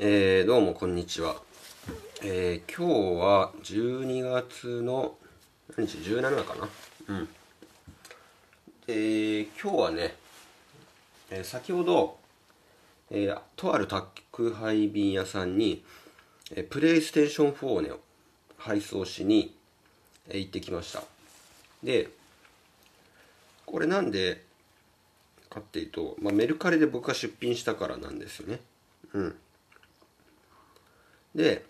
えー、どうもこんにちは、えー、今日は12月の何日？17かな？うん。え、今日はね、えー、先ほど、えー、とある宅配便屋さんに、えー、プレイステーション4をね配送しに、えー、行ってきました。でこれなんでかっていうと、まあ、メルカリで僕が出品したからなんですよね。うん。で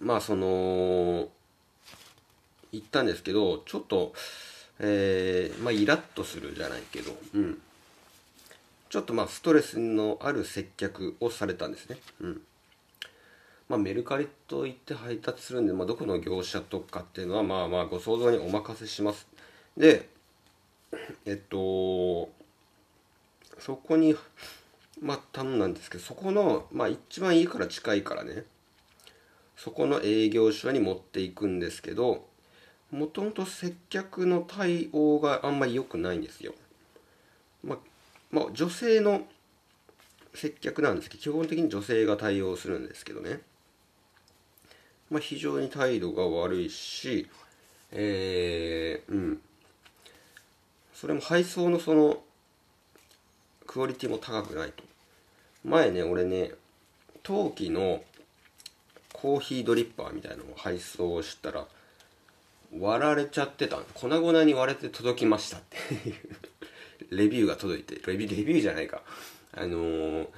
まあその行ったんですけどちょっとえー、まあイラッとするじゃないけどうん。ちょっとまあストレスのある接客をされたんですね。うん。まあ、メルカリといって配達するんで、まあ、どこの業者とかっていうのはまあまあご想像にお任せします。でえっとそこにまあ頼んですけどそこのまあ一番家から近いからねそこの営業所に持っていくんですけどもともと接客の対応があんまり良くないんですよまあ、まあ、女性の接客なんですけど基本的に女性が対応するんですけどねまあ、非常に態度が悪いし、えー、うん。それも配送のその、クオリティも高くないと。前ね、俺ね、陶器のコーヒードリッパーみたいなのを配送したら、割られちゃってた粉々に割れて届きましたっていう レビューが届いて、レビュー、レビューじゃないか。あのー、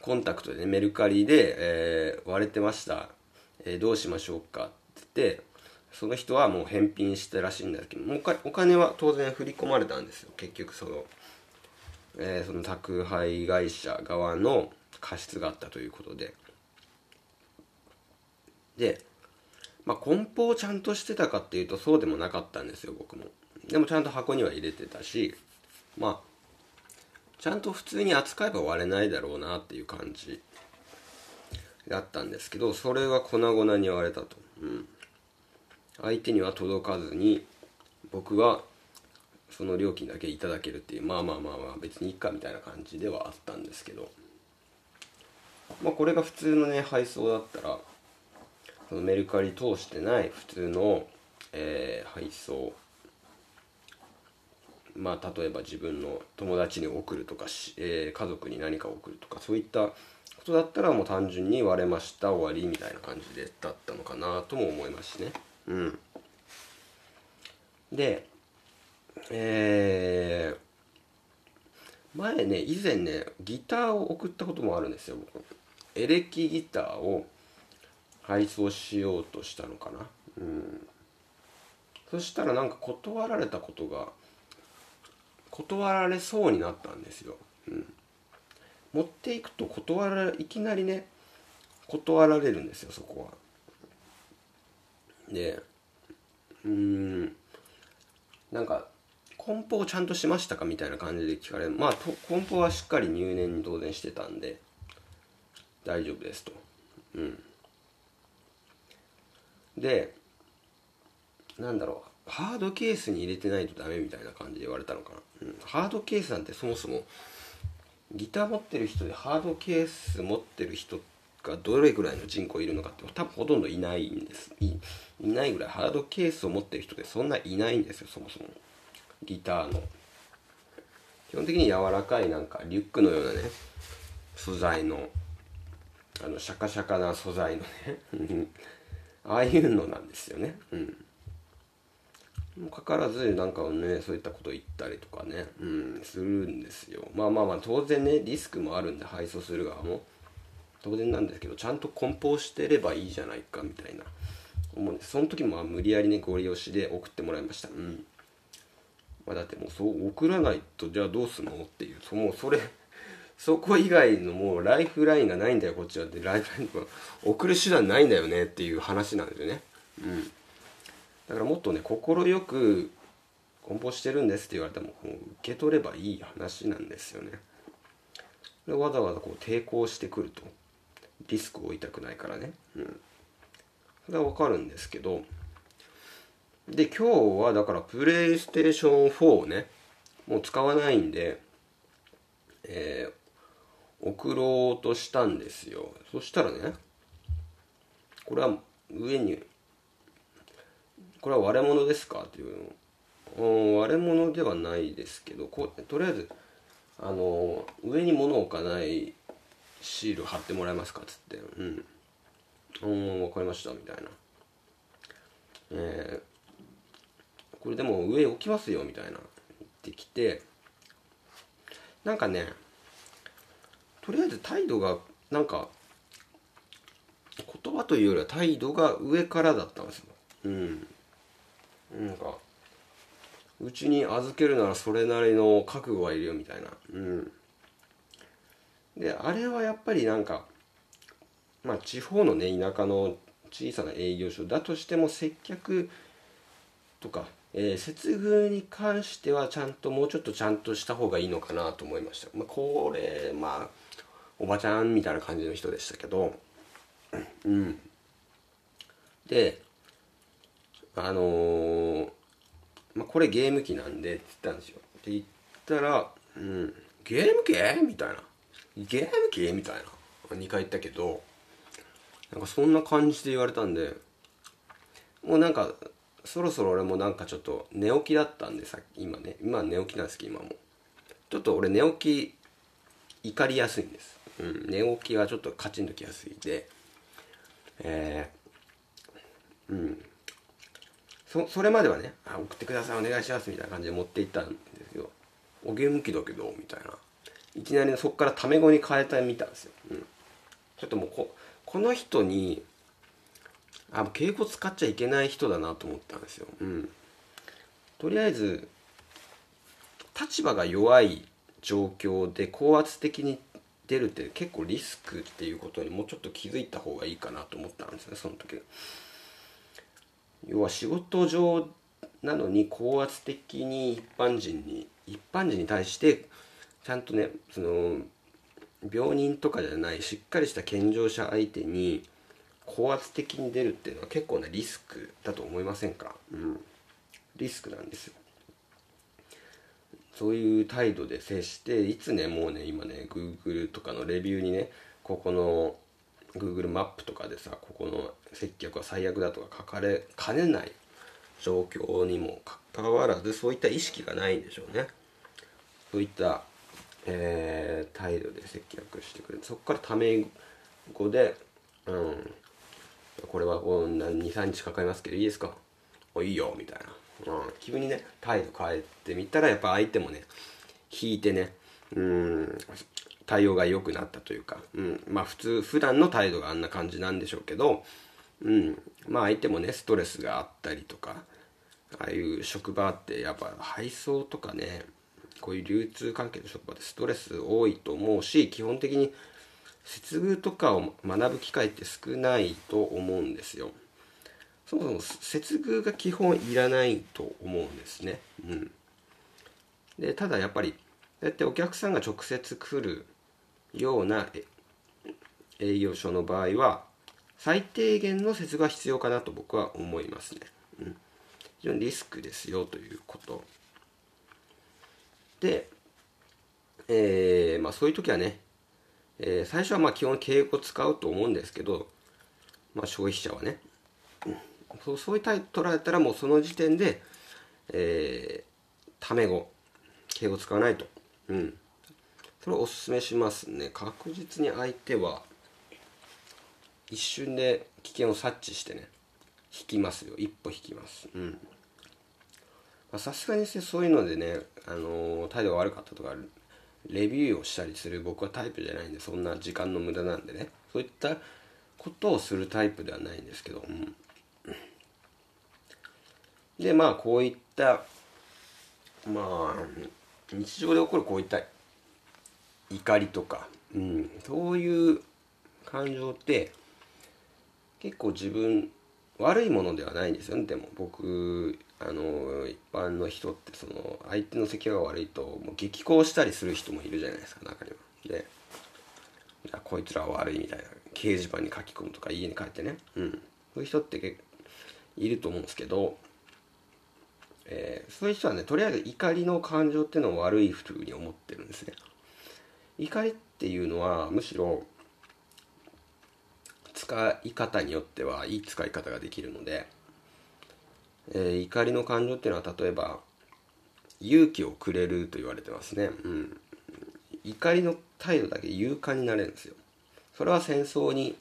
コンタクトでね、メルカリで、えー、割れてました。えー、どうしましょうかって言ってその人はもう返品したらしいんだけどもうお金は当然振り込まれたんですよ結局その,、えー、その宅配会社側の過失があったということで。で、まあ、梱包をちゃんとしてたかっていうとそうでもなかったんですよ僕も。でもちゃんと箱には入れてたしまあちゃんと普通に扱えば割れないだろうなっていう感じだったんですけどそれが粉々に割れたと、うん、相手には届かずに僕はその料金だけいただけるっていうまあまあまあまあ別にいっかみたいな感じではあったんですけどまあこれが普通のね配送だったらそのメルカリ通してない普通の、えー、配送まあ例えば自分の友達に送るとかし、えー、家族に何か送るとかそういったことだったらもう単純に割れました終わりみたいな感じでだったのかなとも思いますしね。うん。でえー、前ね以前ねギターを送ったこともあるんですよ僕。エレキギターを配送しようとしたのかな。うん。そしたらなんか断られたことが断られそうになったんですよ、うん、持っていくと断られいきなりね断られるんですよそこは。でうん。なんか梱包ちゃんとしましたかみたいな感じで聞かれる。まあ梱包はしっかり入念に当然してたんで大丈夫ですと。うん。でなんだろう。ハードケースに入れてないとダメみたいな感じで言われたのかな、うん、ハードケースなんてそもそもギター持ってる人でハードケース持ってる人がどれぐらいの人口いるのかって多分ほとんどいないんです。いいないぐらいハードケースを持ってる人でそんないないんですよそもそも。ギターの。基本的に柔らかいなんかリュックのようなね素材のあのシャカシャカな素材のねああいうのなんですよね。うん。かからずなんかねそういったこと言ったりとかね、うん、するんですよ。まあまあまあ当然ねリスクもあるんで配送する側も。当然なんですけどちゃんと梱包してればいいじゃないかみたいな思うんです。その時も無理やりねご利用しで送ってもらいました。うん。まあだってもうそう送らないとじゃあどうすんの？っていうそもうそれ そこ以外のもうライフラインがないんだよ。こっちは。ってライフラインが送る手段ないんだよね。っていう話なんですよね。うん。だからもっとね快く梱包してるんです。って言われてももう受け取ればいい話なんですよね。でわざわざこう抵抗してくると。リスクを負いたくないからね。うん。それはわかるんですけどで今日はだからプレイステーション4をねもう使わないんでえー、送ろうとしたんですよ。そしたらねこれは上にこれは割れ物ですか？っていうの。割れ物ではないですけどこうとりあえずあの上に物置かないシール貼ってもらえますか？つって。うん。うん分かりましたみたいな。えー、これでも上置きますよみたいな。言ってきて。なんかねとりあえず態度がなんか言葉というよりは態度が上からだったんですよ。うん。なんかうちに預けるならそれなりの覚悟はいるよみたいな。うん。であれはやっぱりなんかまあ地方のね田舎の小さな営業所だとしても接客とか、えー、接遇に関してはちゃんともうちょっとちゃんとした方がいいのかなと思いました、まあ、これまあおばちゃんみたいな感じの人でしたけど。うん。であのー、まあ、これゲーム機なんでって言ったんですよ。って言ったら「うんゲーム機?」みたいな「ゲーム機?」みたいな。2回言ったけどなんかそんな感じで言われたんでもうなんかそろそろ俺もなんかちょっと寝起きだったんでさ今ね。今寝起きなんですけど今も。ちょっと俺寝起き怒りやすいんです、うん、寝起きはちょっとカチンときやすいで。えー、うん。そそれまではねあ送ってくださいお願いしますみたいな感じで持っていったんですよ。おゲーム機だけどみたいな。いきなりそこからタメ語に変えたみたんですよ、うん、ちょっともうここの人にあ敬語使っちゃいけない人だなと思ったんですよ。うん、とりあえず立場が弱い状況で高圧的に出るって結構リスクっていうことにもうちょっと気づいた方がいいかなと思ったんですねその時要は仕事上なのに高圧的に一般人に一般人に対してちゃんとねその病人とかじゃないしっかりした健常者相手に高圧的に出るっていうのは結構なリスクだと思いませんか？うん。リスクなんですよ。そういう態度で接していつねもうね今ね Google とかのレビューにねここの Google マップとかでさここの接客は最悪だとか書かれかねない状況にもかかわらずそういった意識がないんでしょうね。そういったえー、態度で接客してくれるそこからタメ語で、うん、これは23日かかりますけどいいですか？おいいよみたいな、うん、急にね態度変えてみたらやっぱ相手もね引いてねうん対応が良くなったというか、うん、まあ普通普段の態度があんな感じなんでしょうけど、うん、まあ相手もねストレスがあったりとかああいう職場ってやっぱ配送とかねこういう流通関係の職場でストレス多いと思うし基本的に接遇とかを学ぶ機会って少ないと思うんですよ。そもそも接遇が基本いらないと思うんですね。うん。でただやっぱりだってお客さんが直接来るような営業所の場合は最低限の接遇が必要かなと僕は思いますね、うん、非常にリスクですよということ。で、えー、まあそういう時はね、えー、最初はまあ基本敬語使うと思うんですけど、まあ消費者はね、そうそういうタイプ取られたらもうその時点で、えー、タメ語、敬語使わないと。うん。それをおすすめしますね。確実に相手は一瞬で危険を察知してね、引きますよ。一歩引きます。うん。さすがにそういうのでね、あのー、態度が悪かったとかあるレビューをしたりする僕はタイプじゃないんでそんな時間の無駄なんでね。そういったことをするタイプではないんですけど、うん、でまあこういったまあ日常で起こるこういった怒りとか、うん、そういう感情って結構自分悪いものではないんですよね。でも僕あの一般の人ってその相手の席が悪いともう激高したりする人もいるじゃないですか中には。でこいつらは悪いみたいな掲示板に書き込むとか家に帰ってね、うん、そういう人って結構いると思うんですけど、えー、そういう人はねとりあえず怒りの感情っていうのを悪いふうに思ってるんですね。怒りっていうのはむしろ使い方によってはいい使い方ができるので、えー、怒りの感情っていうのは例えば勇気をくれると言われてますね、うん、怒りの態度だけ勇敢になれるんですよ。それは戦争に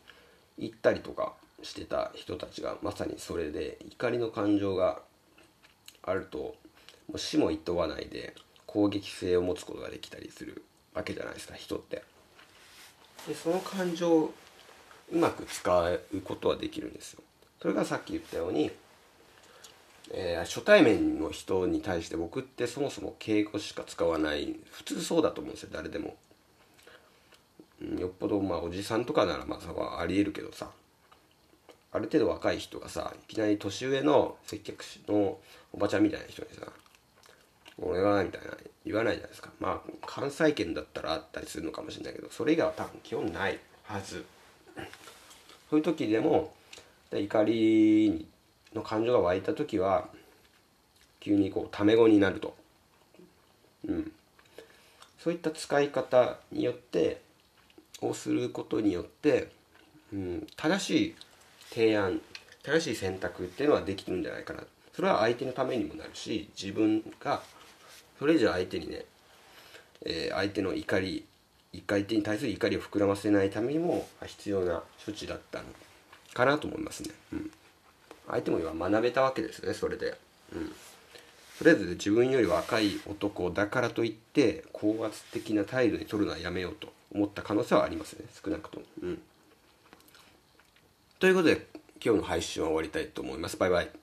行ったりとかしてた人たちがまさにそれで怒りの感情があるともう死もいとわないで攻撃性を持つことができたりするわけじゃないですか人って。でその感情をうまく使うことはできるんですよ。それがさっき言ったように、えー、初対面の人に対して僕ってそもそも敬語しか使わない普通そうだと思うんですよ誰でも。よっぽどまあおじさんとかならまあありえるけどさ。ある程度若い人がさいきなり年上の接客のおばちゃんみたいな人にさ「俺は」みたいな言わないじゃないですか。まあ関西圏だったらあったりするのかもしれないけどそれ以外は多分基本ないはず。そういう時でも怒りにの感情が湧いた時は急にこうタメ語になると。うん。そういった使い方によってをすることによって、うん、正しい提案正しい選択っていうのはできるんじゃないかな。それは相手のためにもなるし自分がそれ以上相手にね、えー、相手の怒り相手に対する怒りを膨らませないためにも必要な処置だったのかなと思いますね、うん、相手も今学べたわけですねそれで、うん、とりあえず自分より若い男だからといって高圧的な態度に取るのはやめようと思った可能性はありますね少なくとも。うん。ということで今日の配信は終わりたいと思います。バイバイ。